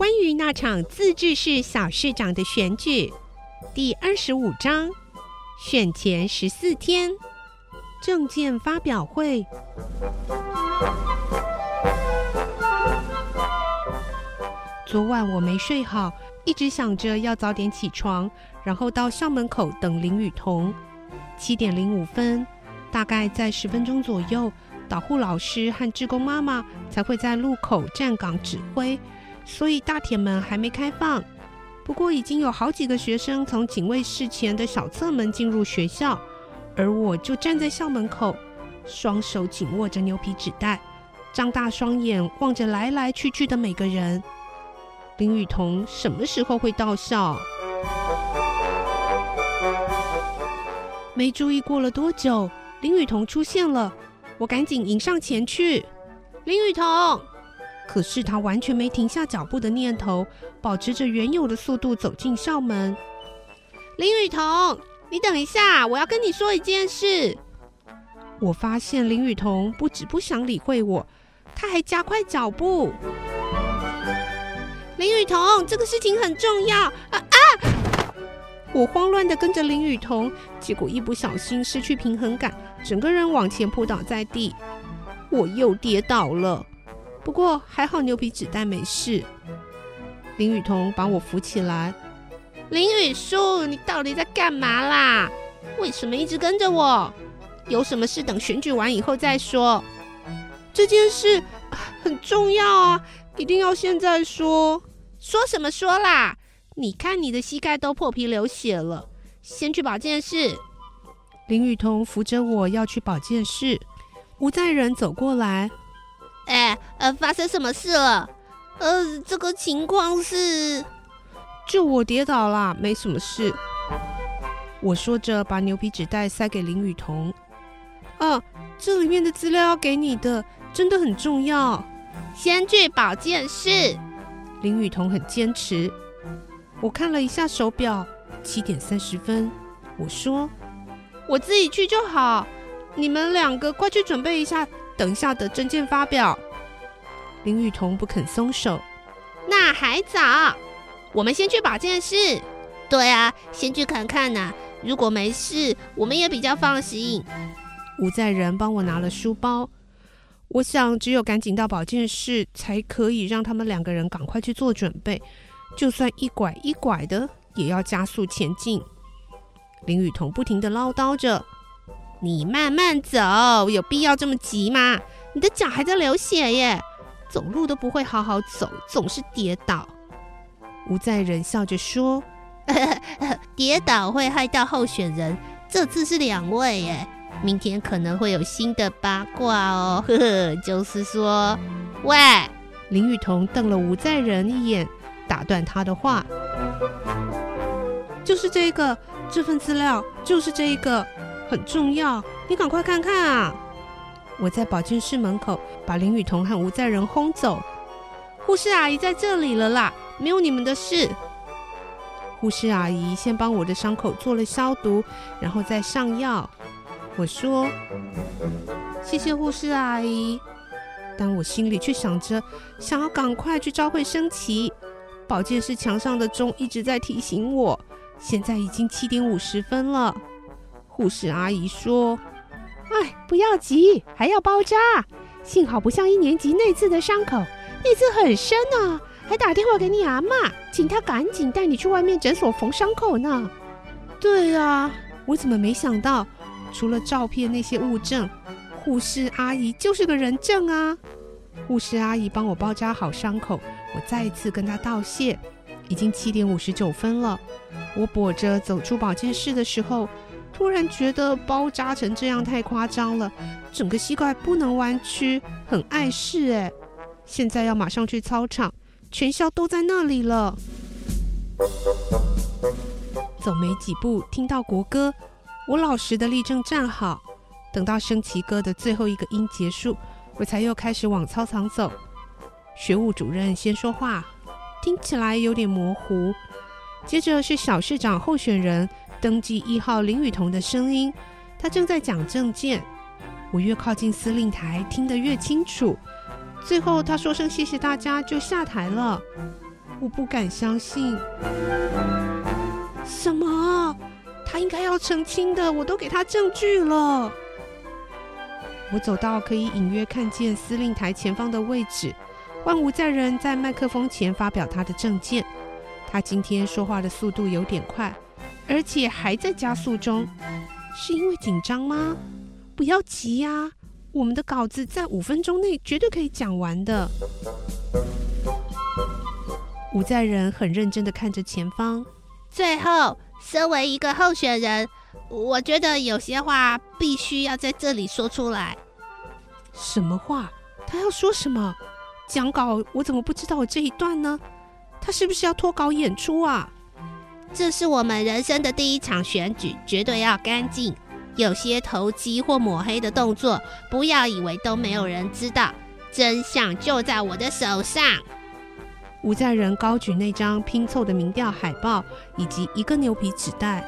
关于那场自治市小市长的选举，第二十五章，选前十四天，证件发表会。昨晚我没睡好，一直想着要早点起床，然后到校门口等林雨桐。七点零五分，大概在十分钟左右，导护老师和志工妈妈才会在路口站岗指挥。所以大铁门还没开放，不过已经有好几个学生从警卫室前的小侧门进入学校，而我就站在校门口，双手紧握着牛皮纸袋，张大双眼望着来来去去的每个人。林雨桐什么时候会到校？没注意过了多久，林雨桐出现了，我赶紧迎上前去，林雨桐。可是他完全没停下脚步的念头，保持着原有的速度走进校门。林雨桐，你等一下，我要跟你说一件事。我发现林雨桐不止不想理会我，他还加快脚步。林雨桐，这个事情很重要啊啊！我慌乱的跟着林雨桐，结果一不小心失去平衡感，整个人往前扑倒在地，我又跌倒了。不过还好，牛皮纸袋没事。林雨桐把我扶起来。林雨叔，你到底在干嘛啦？为什么一直跟着我？有什么事等选举完以后再说。这件事很重要啊，一定要现在说。说什么说啦？你看你的膝盖都破皮流血了，先去保健室。林雨桐扶着我要去保健室。吴在仁走过来。哎，呃，发生什么事了？呃，这个情况是，就我跌倒啦，没什么事。我说着，把牛皮纸袋塞给林雨桐。啊，这里面的资料要给你的，真的很重要。先去保健室。林雨桐很坚持。我看了一下手表，七点三十分。我说，我自己去就好。你们两个快去准备一下。等下的证件发表，林雨桐不肯松手。那还早，我们先去保健室。对啊，先去看看呐。如果没事，我们也比较放心。吴在仁帮我拿了书包。我想，只有赶紧到保健室，才可以让他们两个人赶快去做准备。就算一拐一拐的，也要加速前进。林雨桐不停的唠叨着。你慢慢走，有必要这么急吗？你的脚还在流血耶，走路都不会好好走，总是跌倒。吴在仁笑着说：“ 跌倒会害到候选人，这次是两位耶，明天可能会有新的八卦哦。”呵呵，就是说，喂，林雨桐瞪了吴在仁一眼，打断他的话：“就是这个，这份资料就是这一个。”很重要，你赶快看看啊！我在保健室门口把林雨桐和吴在仁轰走。护士阿姨在这里了啦，没有你们的事。护士阿姨先帮我的伤口做了消毒，然后再上药。我说：“谢谢护士阿姨。”但我心里却想着，想要赶快去召会升旗。保健室墙上的钟一直在提醒我，现在已经七点五十分了。护士阿姨说：“哎，不要急，还要包扎。幸好不像一年级那次的伤口，那次很深呢，还打电话给你阿妈，请她赶紧带你去外面诊所缝伤口呢。”对呀，我怎么没想到，除了照片那些物证，护士阿姨就是个人证啊！护士阿姨帮我包扎好伤口，我再一次跟她道谢。已经七点五十九分了，我跛着走出保健室的时候。突然觉得包扎成这样太夸张了，整个膝盖不能弯曲，很碍事哎。现在要马上去操场，全校都在那里了。走没几步，听到国歌，我老实的立正站好，等到升旗歌的最后一个音结束，我才又开始往操场走。学务主任先说话，听起来有点模糊，接着是小市长候选人登记一号林雨桐的声音，他正在讲证件。我越靠近司令台，听得越清楚。最后他说声谢谢大家，就下台了。我不敢相信，什么？他应该要澄清的，我都给他证据了。我走到可以隐约看见司令台前方的位置，万无在人在麦克风前发表他的证件。他今天说话的速度有点快，而且还在加速中，是因为紧张吗？不要急呀，我们的稿子在五分钟内绝对可以讲完的。吴在人很认真的看着前方。最后，身为一个候选人，我觉得有些话必须要在这里说出来。什么话？他要说什么？讲稿我怎么不知道我这一段呢？他是不是要脱稿演出啊？这是我们人生的第一场选举，绝对要干净。有些投机或抹黑的动作，不要以为都没有人知道，真相就在我的手上。吴在人高举那张拼凑的民调海报，以及一个牛皮纸袋。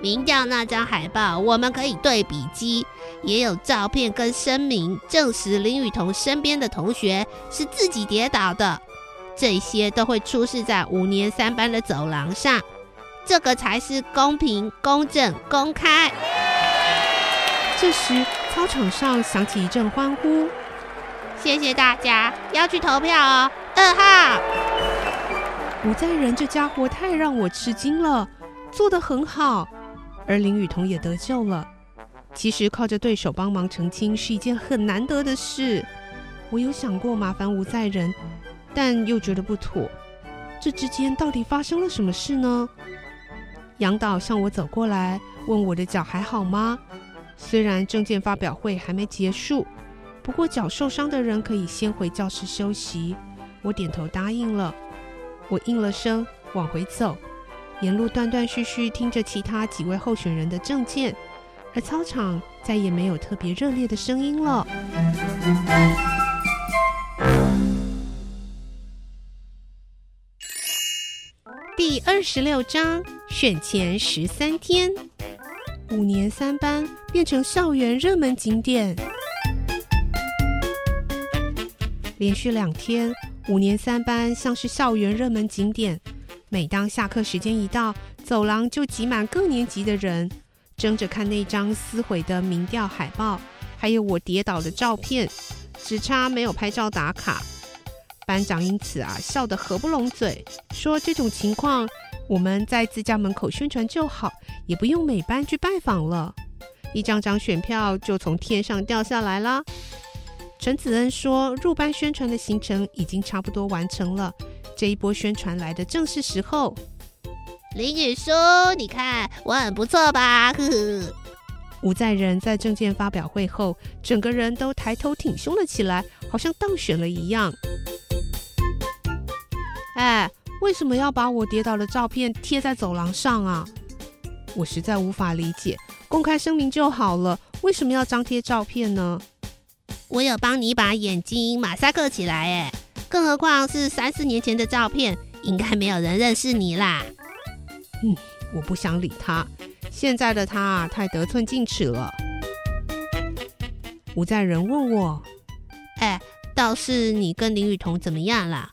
民调那张海报，我们可以对比机，也有照片跟声明，证实林雨桐身边的同学是自己跌倒的。这些都会出示在五年三班的走廊上。这个才是公平、公正、公开。这时，操场上响起一阵欢呼。谢谢大家，要去投票哦。二号，吴在仁这家伙太让我吃惊了，做得很好。而林雨桐也得救了。其实靠着对手帮忙澄清是一件很难得的事。我有想过麻烦吴在人，但又觉得不妥。这之间到底发生了什么事呢？杨导向我走过来，问我的脚还好吗？虽然证件发表会还没结束，不过脚受伤的人可以先回教室休息。我点头答应了。我应了声，往回走，沿路断断续续听着其他几位候选人的证件，而操场再也没有特别热烈的声音了。第二十六章选前十三天，五年三班变成校园热门景点。连续两天，五年三班像是校园热门景点。每当下课时间一到，走廊就挤满各年级的人，争着看那张撕毁的民调海报，还有我跌倒的照片，只差没有拍照打卡。班长因此啊笑得合不拢嘴，说这种情况我们在自家门口宣传就好，也不用每班去拜访了，一张张选票就从天上掉下来了。陈子恩说入班宣传的行程已经差不多完成了，这一波宣传来的正是时候。林雨书，你看我很不错吧？呵呵。吴在仁在证件发表会后，整个人都抬头挺胸了起来，好像当选了一样。哎，为什么要把我跌倒的照片贴在走廊上啊？我实在无法理解。公开声明就好了，为什么要张贴照片呢？我有帮你把眼睛马赛克起来，哎，更何况是三四年前的照片，应该没有人认识你啦。嗯，我不想理他。现在的他太得寸进尺了。吴在仁问我：“哎，倒是你跟林雨桐怎么样啦？”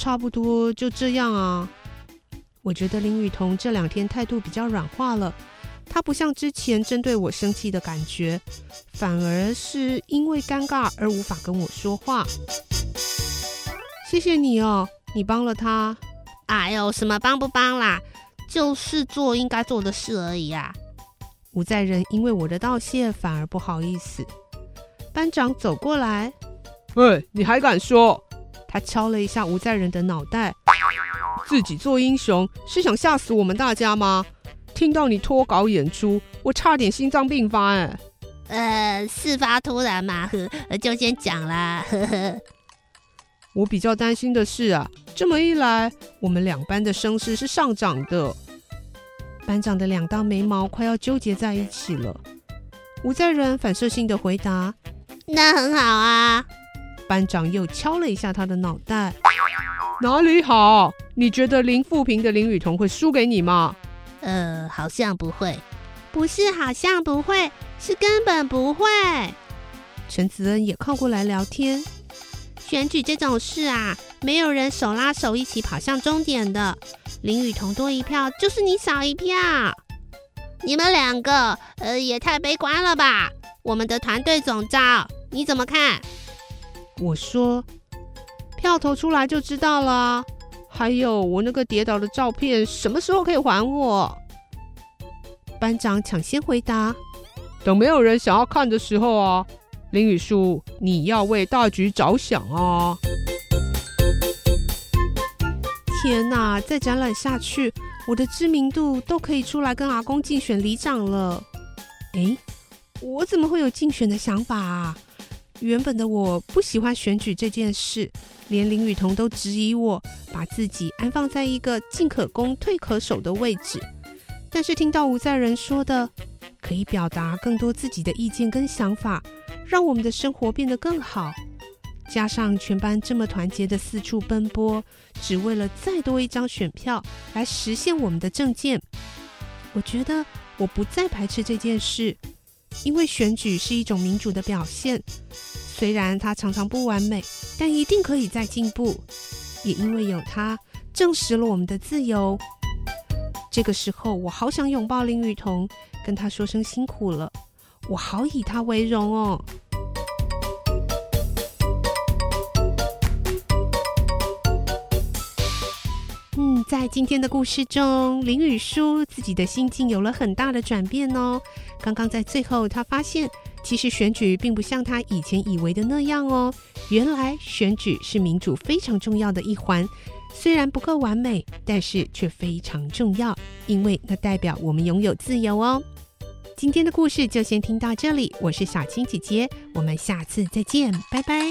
差不多就这样啊。我觉得林雨桐这两天态度比较软化了，他不像之前针对我生气的感觉，反而是因为尴尬而无法跟我说话。谢谢你哦，你帮了他。哎呦，什么帮不帮啦，就是做应该做的事而已啊。吴在仁因为我的道谢反而不好意思。班长走过来，喂，你还敢说？他敲了一下吴在仁的脑袋，自己做英雄是想吓死我们大家吗？听到你脱稿演出，我差点心脏病发哎。呃，事发突然嘛，呵，就先讲啦，呵呵。我比较担心的是啊，这么一来，我们两班的声势是上涨的。班长的两道眉毛快要纠结在一起了。吴在仁反射性的回答：“那很好啊。”班长又敲了一下他的脑袋：“哪里好？你觉得林富平的林雨桐会输给你吗？”“呃，好像不会。”“不是好像不会，是根本不会。”陈子恩也靠过来聊天。选举这种事啊，没有人手拉手一起跑向终点的。林雨桐多一票，就是你少一票。你们两个，呃，也太悲观了吧？我们的团队总召，你怎么看？我说，票投出来就知道了。还有我那个跌倒的照片，什么时候可以还我？班长抢先回答：等没有人想要看的时候啊。林雨叔，你要为大局着想啊！天哪，再展览下去，我的知名度都可以出来跟阿公竞选里长了。诶，我怎么会有竞选的想法啊？原本的我不喜欢选举这件事，连林雨桐都质疑我把自己安放在一个进可攻退可守的位置。但是听到吴在仁说的，可以表达更多自己的意见跟想法。让我们的生活变得更好，加上全班这么团结的四处奔波，只为了再多一张选票来实现我们的政见。我觉得我不再排斥这件事，因为选举是一种民主的表现，虽然它常常不完美，但一定可以再进步。也因为有它，证实了我们的自由。这个时候，我好想拥抱林雨桐，跟他说声辛苦了。我好以他为荣哦。在今天的故事中，林雨书自己的心境有了很大的转变哦。刚刚在最后，他发现其实选举并不像他以前以为的那样哦。原来选举是民主非常重要的一环，虽然不够完美，但是却非常重要，因为那代表我们拥有自由哦。今天的故事就先听到这里，我是小青姐姐，我们下次再见，拜拜。